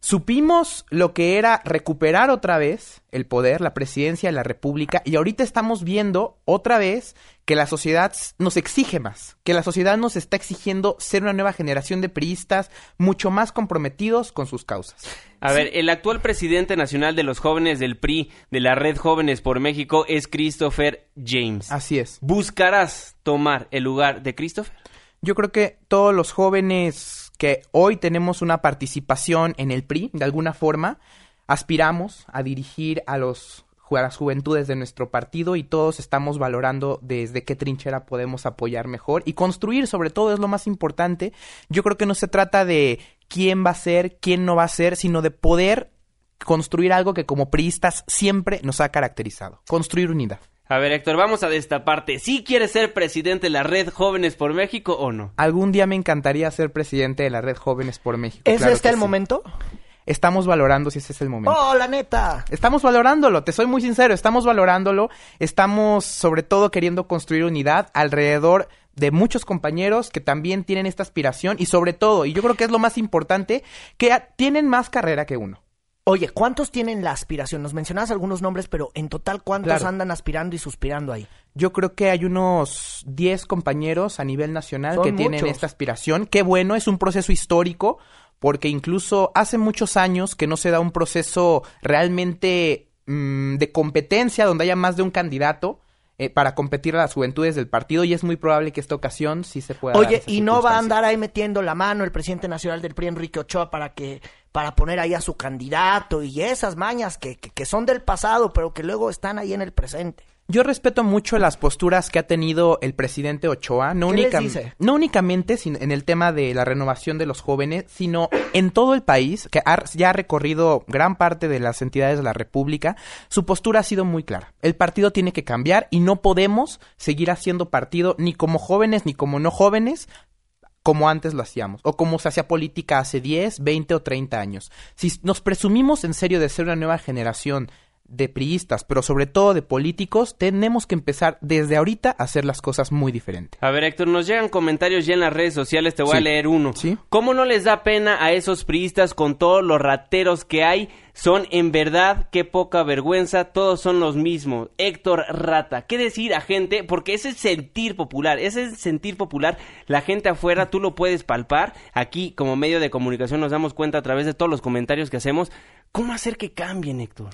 [SPEAKER 18] Supimos lo que era recuperar otra vez el poder, la presidencia de la República, y ahorita estamos viendo otra vez que la sociedad nos exige más, que la sociedad nos está exigiendo ser una nueva generación de priistas mucho más comprometidos con sus causas.
[SPEAKER 2] A ver, el actual presidente nacional de los jóvenes del PRI, de la Red Jóvenes por México, es Christopher James.
[SPEAKER 18] Así es.
[SPEAKER 2] ¿Buscarás tomar el lugar de Christopher?
[SPEAKER 18] Yo creo que todos los jóvenes que hoy tenemos una participación en el PRI, de alguna forma, aspiramos a dirigir a los ju- las juventudes de nuestro partido y todos estamos valorando desde qué trinchera podemos apoyar mejor y construir sobre todo es lo más importante. Yo creo que no se trata de quién va a ser, quién no va a ser, sino de poder construir algo que como priistas siempre nos ha caracterizado, construir unidad.
[SPEAKER 2] A ver, Héctor, vamos a destaparte. ¿Sí quieres ser presidente de la Red Jóvenes por México o no?
[SPEAKER 18] Algún día me encantaría ser presidente de la Red Jóvenes por México.
[SPEAKER 3] ¿Es
[SPEAKER 18] claro
[SPEAKER 3] este el
[SPEAKER 18] sí.
[SPEAKER 3] momento?
[SPEAKER 18] Estamos valorando si ese es el momento.
[SPEAKER 3] ¡Oh, la neta!
[SPEAKER 18] Estamos valorándolo, te soy muy sincero, estamos valorándolo, estamos sobre todo queriendo construir unidad alrededor de muchos compañeros que también tienen esta aspiración y sobre todo, y yo creo que es lo más importante, que tienen más carrera que uno.
[SPEAKER 3] Oye, ¿cuántos tienen la aspiración? Nos mencionabas algunos nombres, pero en total, ¿cuántos
[SPEAKER 18] Claro.
[SPEAKER 3] andan aspirando y suspirando ahí?
[SPEAKER 18] Yo creo que hay unos 10 compañeros a nivel nacional
[SPEAKER 3] Son
[SPEAKER 18] que tienen esta aspiración. Qué bueno, es un proceso histórico, porque incluso hace muchos años que no se da un proceso realmente mm, de competencia donde haya más de un candidato eh, para competir a las juventudes del partido y es muy probable que esta ocasión sí se pueda
[SPEAKER 3] Oye, y no va a andar ahí metiendo la mano el presidente nacional del PRI, Enrique Ochoa, para que para poner ahí a su candidato y esas mañas que, que, que son del pasado, pero que luego están ahí en el presente.
[SPEAKER 18] Yo respeto mucho las posturas que ha tenido el presidente Ochoa, no,
[SPEAKER 3] ¿Qué les
[SPEAKER 18] única-
[SPEAKER 3] dice?
[SPEAKER 18] no únicamente sin- en el tema de la renovación de los jóvenes, sino en todo el país, que ha- ya ha recorrido gran parte de las entidades de la República, su postura ha sido muy clara. El partido tiene que cambiar y no podemos seguir haciendo partido ni como jóvenes ni como no jóvenes, como antes lo hacíamos, o como se hacía política hace 10, 20 o 30 años. Si nos presumimos en serio de ser una nueva generación de priistas, pero sobre todo de políticos, tenemos que empezar desde ahorita a hacer las cosas muy diferentes.
[SPEAKER 2] A ver, Héctor, nos llegan comentarios ya en las redes sociales, te voy a leer uno. ¿Cómo no les da pena a esos priistas con todos los rateros que hay? Son en verdad, qué poca vergüenza, todos son los mismos. Héctor Rata, ¿qué decir a gente? Porque ese sentir popular, ese sentir popular, la gente afuera, tú lo puedes palpar. Aquí, como medio de comunicación, nos damos cuenta a través de todos los comentarios que hacemos. ¿Cómo hacer que cambien, Héctor?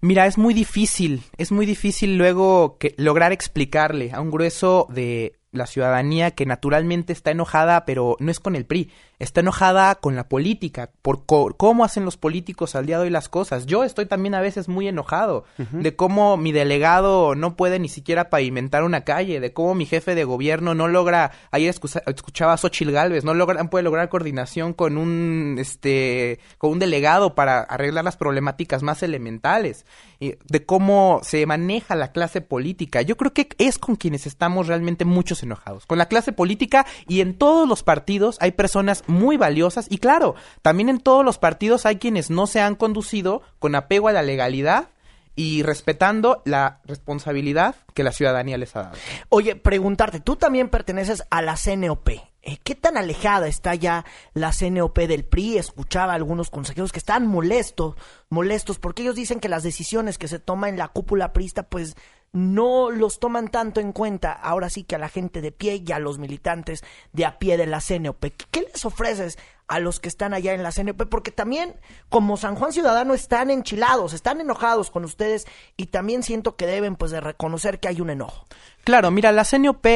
[SPEAKER 18] Mira, es muy difícil, es muy difícil luego que lograr explicarle a un grueso de la ciudadanía que naturalmente está enojada, pero no es con el PRI, está enojada con la política, por co- cómo hacen los políticos al día de hoy las cosas. Yo estoy también a veces muy enojado de cómo mi delegado no puede ni siquiera pavimentar una calle, de cómo mi jefe de gobierno no logra, ayer escucha- escuchaba a Xochil Gálvez, no logra, puede lograr coordinación con un, este, con un delegado para arreglar las problemáticas más elementales, y de cómo se maneja la clase política. Yo creo que es con quienes estamos realmente muchos enojados, con la clase política y en todos los partidos hay personas muy valiosas y claro, también en todos los partidos hay quienes no se han conducido con apego a la legalidad y respetando la responsabilidad que la ciudadanía les ha dado.
[SPEAKER 3] Oye, preguntarte, tú también perteneces a la CNOP. Eh, ¿Qué tan alejada está ya la CNOP del PRI? Escuchaba a algunos consejeros que están molestos, molestos, porque ellos dicen que las decisiones que se toman en la cúpula prista, pues no los toman tanto en cuenta. Ahora sí que a la gente de pie y a los militantes de a pie de la CNOP. ¿Qué, les ofreces a los que están allá en la CNOP? Porque también, como San Juan Ciudadano, están enchilados, están enojados con ustedes y también siento que deben, pues, de reconocer que hay un enojo.
[SPEAKER 18] Claro, mira, la CNOP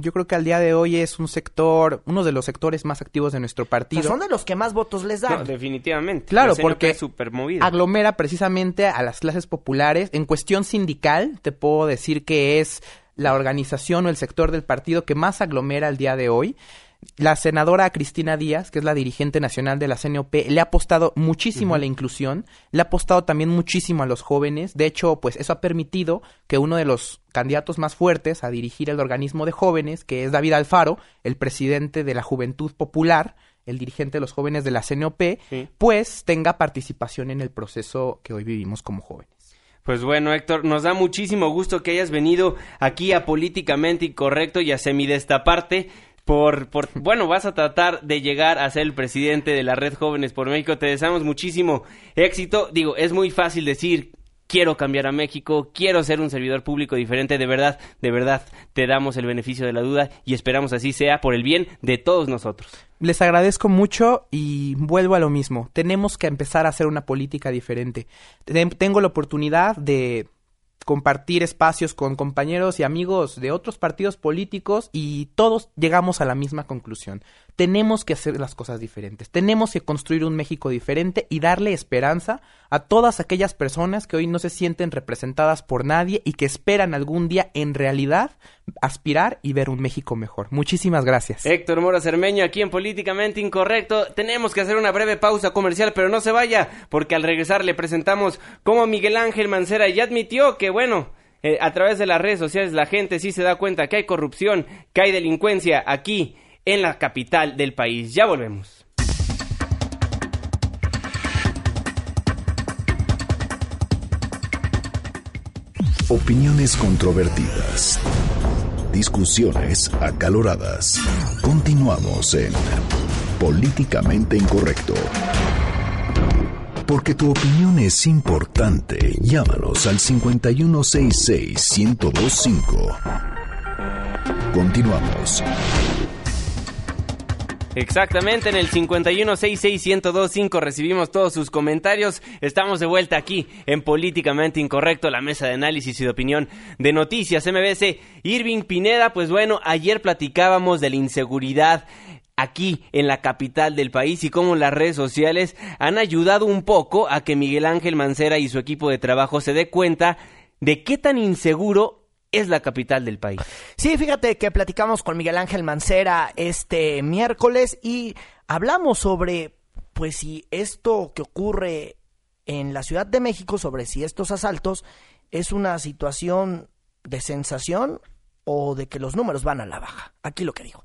[SPEAKER 18] yo creo que al día de hoy es un sector, uno de los sectores más activos de nuestro
[SPEAKER 3] O
[SPEAKER 18] partido.
[SPEAKER 3] sea, son de los que más votos les dan.
[SPEAKER 2] No, definitivamente.
[SPEAKER 18] Claro, porque
[SPEAKER 2] es
[SPEAKER 18] aglomera precisamente a las clases populares. En cuestión sindical, te puedo decir que es la organización o el sector del partido que más aglomera al día de hoy. La senadora Cristina Díaz, que es la dirigente nacional de la CNOP, le ha apostado muchísimo a la inclusión, le ha apostado también muchísimo a los jóvenes. De hecho, pues eso ha permitido que uno de los candidatos más fuertes a dirigir el organismo de jóvenes, que es David Alfaro, el presidente de la Juventud Popular, el dirigente de los jóvenes de la CNOP, pues tenga participación en el proceso que hoy vivimos como jóvenes.
[SPEAKER 2] Pues bueno, Héctor, nos da muchísimo gusto que hayas venido aquí a Políticamente Incorrecto y a Semidestaparte. Por, por, bueno, vas a tratar de llegar a ser el presidente de la Red Jóvenes por México. Te deseamos muchísimo éxito. Digo, es muy fácil decir, quiero cambiar a México, quiero ser un servidor público diferente. De verdad, de verdad, te damos el beneficio de la duda y esperamos así sea por el bien de todos nosotros.
[SPEAKER 18] Les agradezco mucho y vuelvo a lo mismo. Tenemos que empezar a hacer una política diferente. Ten- Tengo la oportunidad de compartir espacios con compañeros y amigos de otros partidos políticos y todos llegamos a la misma conclusión. Tenemos que hacer las cosas diferentes. Tenemos que construir un México diferente y darle esperanza a todas aquellas personas que hoy no se sienten representadas por nadie y que esperan algún día en realidad aspirar y ver un México mejor. Muchísimas gracias.
[SPEAKER 2] Héctor Mora Cermeño aquí en Políticamente Incorrecto. Tenemos que hacer una breve pausa comercial, pero no se vaya, porque al regresar le presentamos cómo Miguel Ángel Mancera ya admitió que, bueno, eh, a través de las redes sociales la gente sí se da cuenta que hay corrupción, que hay delincuencia aquí en la capital del país. Ya volvemos.
[SPEAKER 1] Opiniones controvertidas. Discusiones acaloradas. Continuamos en Políticamente Incorrecto. Porque tu opinión es importante, llámanos al 5166-1025. Continuamos.
[SPEAKER 2] Exactamente, en el 5166125 recibimos todos sus comentarios. Estamos de vuelta aquí en Políticamente Incorrecto, la mesa de análisis y de opinión de Noticias MBC. Irving Pineda, pues bueno, ayer platicábamos de la inseguridad aquí en la capital del país y cómo las redes sociales han ayudado un poco a que Miguel Ángel Mancera y su equipo de trabajo se dé cuenta de qué tan inseguro es la capital del país.
[SPEAKER 3] Sí, fíjate que platicamos con Miguel Ángel Mancera este miércoles y hablamos sobre, pues, si esto que ocurre en la Ciudad de México, sobre si estos asaltos es una situación de sensación o de que los números van a la baja. Aquí lo que digo.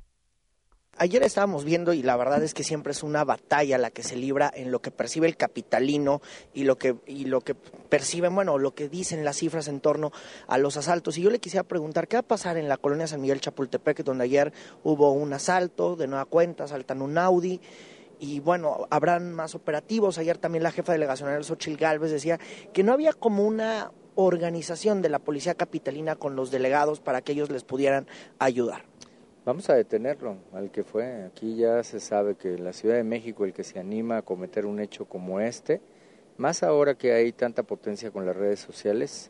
[SPEAKER 5] Ayer estábamos viendo y la verdad es que siempre es una batalla la que se libra en lo que percibe el capitalino y lo que y lo que perciben, bueno, lo que dicen las cifras en torno a los asaltos. Y yo le quisiera preguntar, ¿qué va a pasar en la colonia San Miguel Chapultepec donde ayer hubo un asalto, de nueva cuenta, saltan un Audi? y bueno, habrán más operativos. Ayer también la jefa delegacional Xochil Gálvez decía que no había como una organización de la policía capitalina con los delegados para que ellos les pudieran ayudar.
[SPEAKER 4] Vamos a detenerlo, al que fue. Aquí ya se sabe que la Ciudad de México, el que se anima a cometer un hecho como este, más ahora que hay tanta potencia con las redes sociales,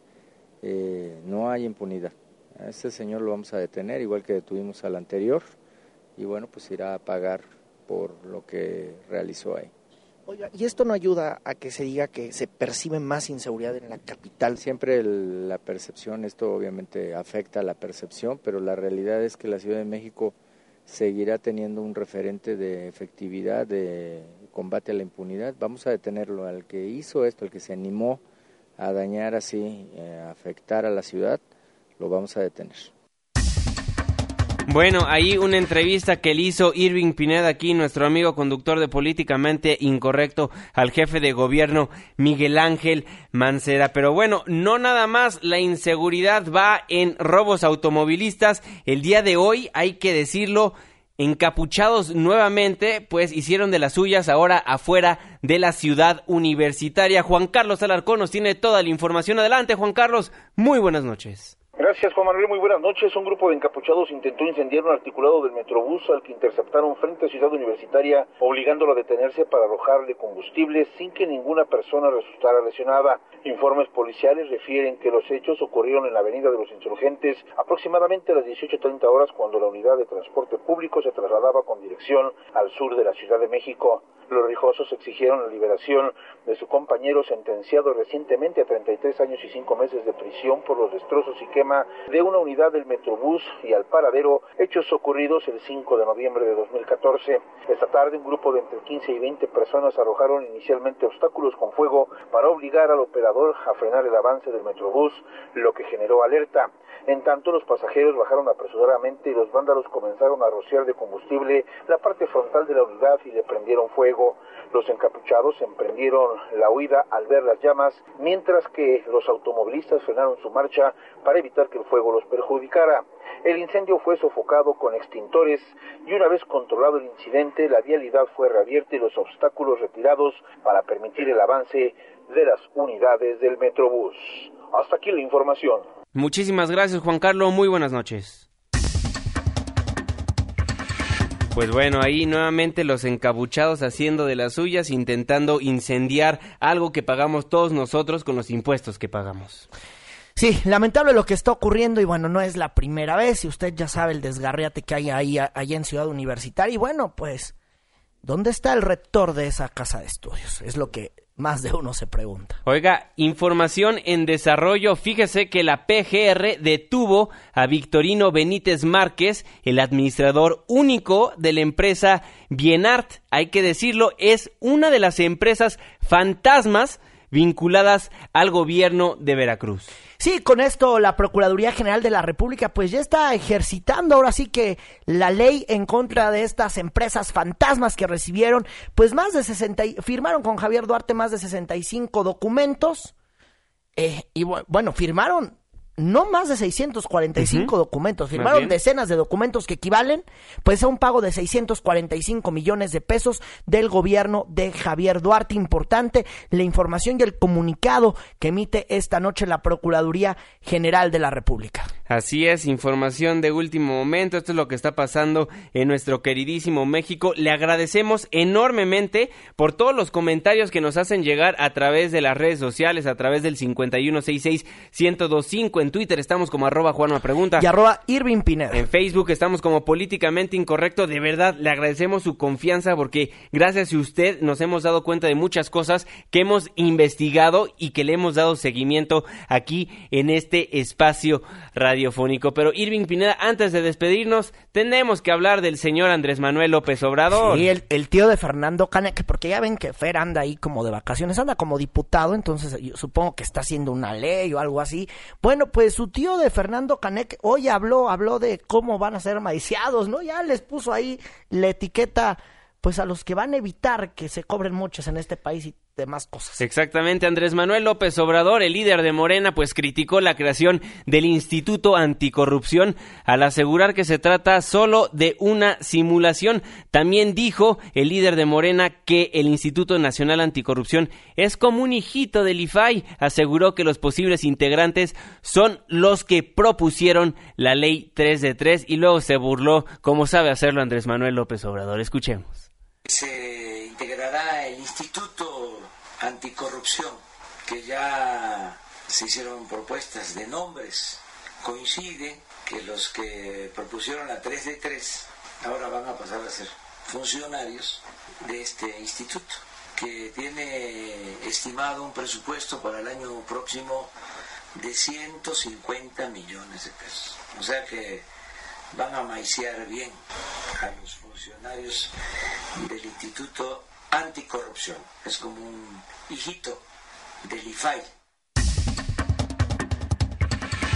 [SPEAKER 4] eh, no hay impunidad. A este señor lo vamos a detener, igual que detuvimos al anterior, y bueno, pues irá a pagar por lo que realizó ahí.
[SPEAKER 5] Oiga, ¿y esto no ayuda a que se diga que se percibe más inseguridad en la capital?
[SPEAKER 4] Siempre el- la percepción, esto obviamente afecta a la percepción, pero la realidad es que la Ciudad de México seguirá teniendo un referente de efectividad, de combate a la impunidad. Vamos a detenerlo al que hizo esto, al que se animó a dañar así, eh, a afectar a la ciudad, lo vamos a detener.
[SPEAKER 2] Bueno, ahí una entrevista que le hizo Irving Pineda aquí, nuestro amigo conductor de Políticamente Incorrecto, al jefe de gobierno Miguel Ángel Mancera. Pero bueno, no nada más, la inseguridad va en robos automovilistas. El día de hoy, hay que decirlo, encapuchados nuevamente, pues hicieron de las suyas ahora afuera de la ciudad universitaria. Juan Carlos Alarcón nos tiene toda la información. Adelante, Juan Carlos, muy buenas noches.
[SPEAKER 19] Gracias, Juan Manuel. Muy buenas noches. Un grupo de encapuchados intentó incendiar un articulado del Metrobús al que interceptaron frente a Ciudad Universitaria, obligándolo a detenerse para arrojarle combustible sin que ninguna persona resultara lesionada. Informes policiales refieren que los hechos ocurrieron en la Avenida de los Insurgentes aproximadamente a las 18.30 horas cuando la unidad de transporte público se trasladaba con dirección al sur de la Ciudad de México. Los rijosos exigieron la liberación de su compañero sentenciado recientemente a 33 años y 5 meses de prisión por los destrozos y quema de una unidad del Metrobús y al paradero, hechos ocurridos el 5 de noviembre de 2014. Esta tarde un grupo de entre 15 y 20 personas arrojaron inicialmente obstáculos con fuego para obligar al operador a frenar el avance del Metrobús, lo que generó alerta. En tanto, los pasajeros bajaron apresuradamente y los vándalos comenzaron a rociar de combustible la parte frontal de la unidad y le prendieron fuego. Los encapuchados emprendieron la huida al ver las llamas, mientras que los automovilistas frenaron su marcha para evitar que el fuego los perjudicara. El incendio fue sofocado con extintores y una vez controlado el incidente, la vialidad fue reabierta y los obstáculos retirados para permitir el avance de las unidades del Metrobús. Hasta aquí la información.
[SPEAKER 2] Muchísimas gracias, Juan Carlos. Muy buenas noches. Pues bueno, ahí nuevamente los encabuchados haciendo de las suyas, intentando incendiar algo que pagamos todos nosotros con los impuestos que pagamos.
[SPEAKER 3] Sí, lamentable lo que está ocurriendo y bueno, no es la primera vez y usted ya sabe el desgarriate que hay ahí, en Ciudad Universitaria y bueno, pues, ¿dónde está el rector de esa casa de estudios? Es lo que más de uno se pregunta.
[SPEAKER 2] Oiga, información en desarrollo. Fíjese que la PGR detuvo a Victorino Benítez Márquez, el administrador único de la empresa Bienart. Hay que decirlo, es una de las empresas fantasmas vinculadas al gobierno de Veracruz.
[SPEAKER 3] Sí, con esto la Procuraduría General de la República pues ya está ejercitando ahora sí que la ley en contra de estas empresas fantasmas que recibieron pues más de 60, y- firmaron con Javier Duarte más de 65 documentos eh, y bu- bueno, firmaron no más de 645 documentos, firmaron decenas de documentos que equivalen pues a un pago de 645 millones de pesos del gobierno de Javier Duarte. Importante la información y el comunicado que emite esta noche la Procuraduría General de la República.
[SPEAKER 2] Así es, información de último momento. Esto es lo que está pasando en nuestro queridísimo México. Le agradecemos enormemente por todos los comentarios que nos hacen llegar a través de las redes sociales, a través del 5166-1025. En Twitter estamos como arroba Juanma Pregunta.
[SPEAKER 3] Y arroba Irving Pineda.
[SPEAKER 2] En Facebook estamos como políticamente incorrecto. De verdad, le agradecemos su confianza porque gracias a usted nos hemos dado cuenta de muchas cosas que hemos investigado y que le hemos dado seguimiento aquí en este espacio radiofónico. Pero Irving Pineda, antes de despedirnos, tenemos que hablar del señor Andrés Manuel López Obrador.
[SPEAKER 3] Sí, el, tío de Fernando Canek, porque ya ven que Fer anda ahí como de vacaciones, anda como diputado, entonces yo supongo que está haciendo una ley o algo así. Bueno, pues su tío de Fernando Canek hoy habló, habló de cómo van a ser maiciados, ¿no? Ya les puso ahí la etiqueta, pues a los que van a evitar que se cobren muchos en este país y demás cosas.
[SPEAKER 2] Exactamente, Andrés Manuel López Obrador, el líder de Morena, pues criticó la creación del Instituto Anticorrupción al asegurar que se trata solo de una simulación. También dijo el líder de Morena que el Instituto Nacional Anticorrupción es como un hijito del IFAI. Aseguró que los posibles integrantes son los que propusieron la ley 3 de 3 y luego se burló como sabe hacerlo Andrés Manuel López Obrador. Escuchemos.
[SPEAKER 20] Se integrará el Instituto Anticorrupción, que ya se hicieron propuestas de nombres. Coincide que los que propusieron la 3 de 3 ahora van a pasar a ser funcionarios de este instituto, que tiene estimado un presupuesto para el año próximo de 150 millones de pesos. O sea que van a maiciar bien a los funcionarios del Instituto Anticorrupción. Es como un hijito del IFAI.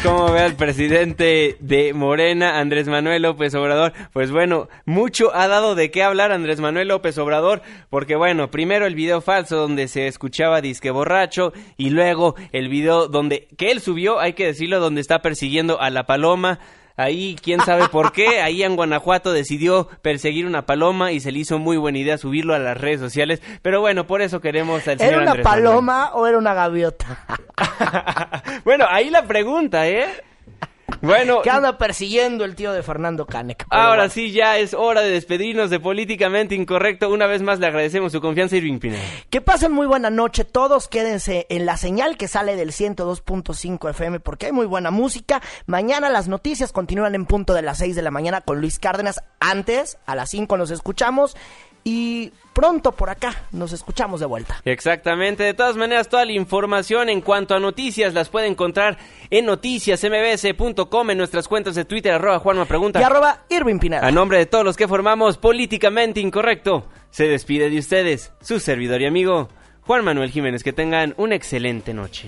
[SPEAKER 2] Como ve al presidente de Morena, Andrés Manuel López Obrador, pues bueno, mucho ha dado de qué hablar Andrés Manuel López Obrador, porque bueno, primero el video falso donde se escuchaba disque borracho y luego el video donde que él subió, hay que decirlo, donde está persiguiendo a la paloma. Ahí, quién sabe por qué, ahí en Guanajuato decidió perseguir una paloma y se le hizo muy buena idea subirlo a las redes sociales. Pero bueno, por eso queremos al señor
[SPEAKER 3] ¿Era una
[SPEAKER 2] Andrés Manuel.
[SPEAKER 3] paloma o era una gaviota?
[SPEAKER 2] Bueno, ahí la pregunta, ¿eh? Bueno,
[SPEAKER 3] que anda persiguiendo el tío de Fernando Canek.
[SPEAKER 2] Ahora
[SPEAKER 3] bueno.
[SPEAKER 2] sí, ya es hora de despedirnos de Políticamente Incorrecto. Una vez más le agradecemos su confianza, Irving Pineda.
[SPEAKER 3] Que pasen muy buena noche todos, quédense en la señal que sale del 102.5 FM porque hay muy buena música. Mañana las noticias continúan en punto de las 6 de la mañana con Luis Cárdenas. Antes, a las 5 nos escuchamos y pronto por acá nos escuchamos de vuelta.
[SPEAKER 2] Exactamente, de todas maneras toda la información en cuanto a noticias las puede encontrar en noticiasmbs.com en nuestras cuentas de Twitter, arroba Juanma Pregunta.
[SPEAKER 3] Y arroba Irving Pineda.
[SPEAKER 2] A nombre de todos los que formamos Políticamente Incorrecto, se despide de ustedes su servidor y amigo Juan Manuel Jiménez. Que tengan una excelente noche.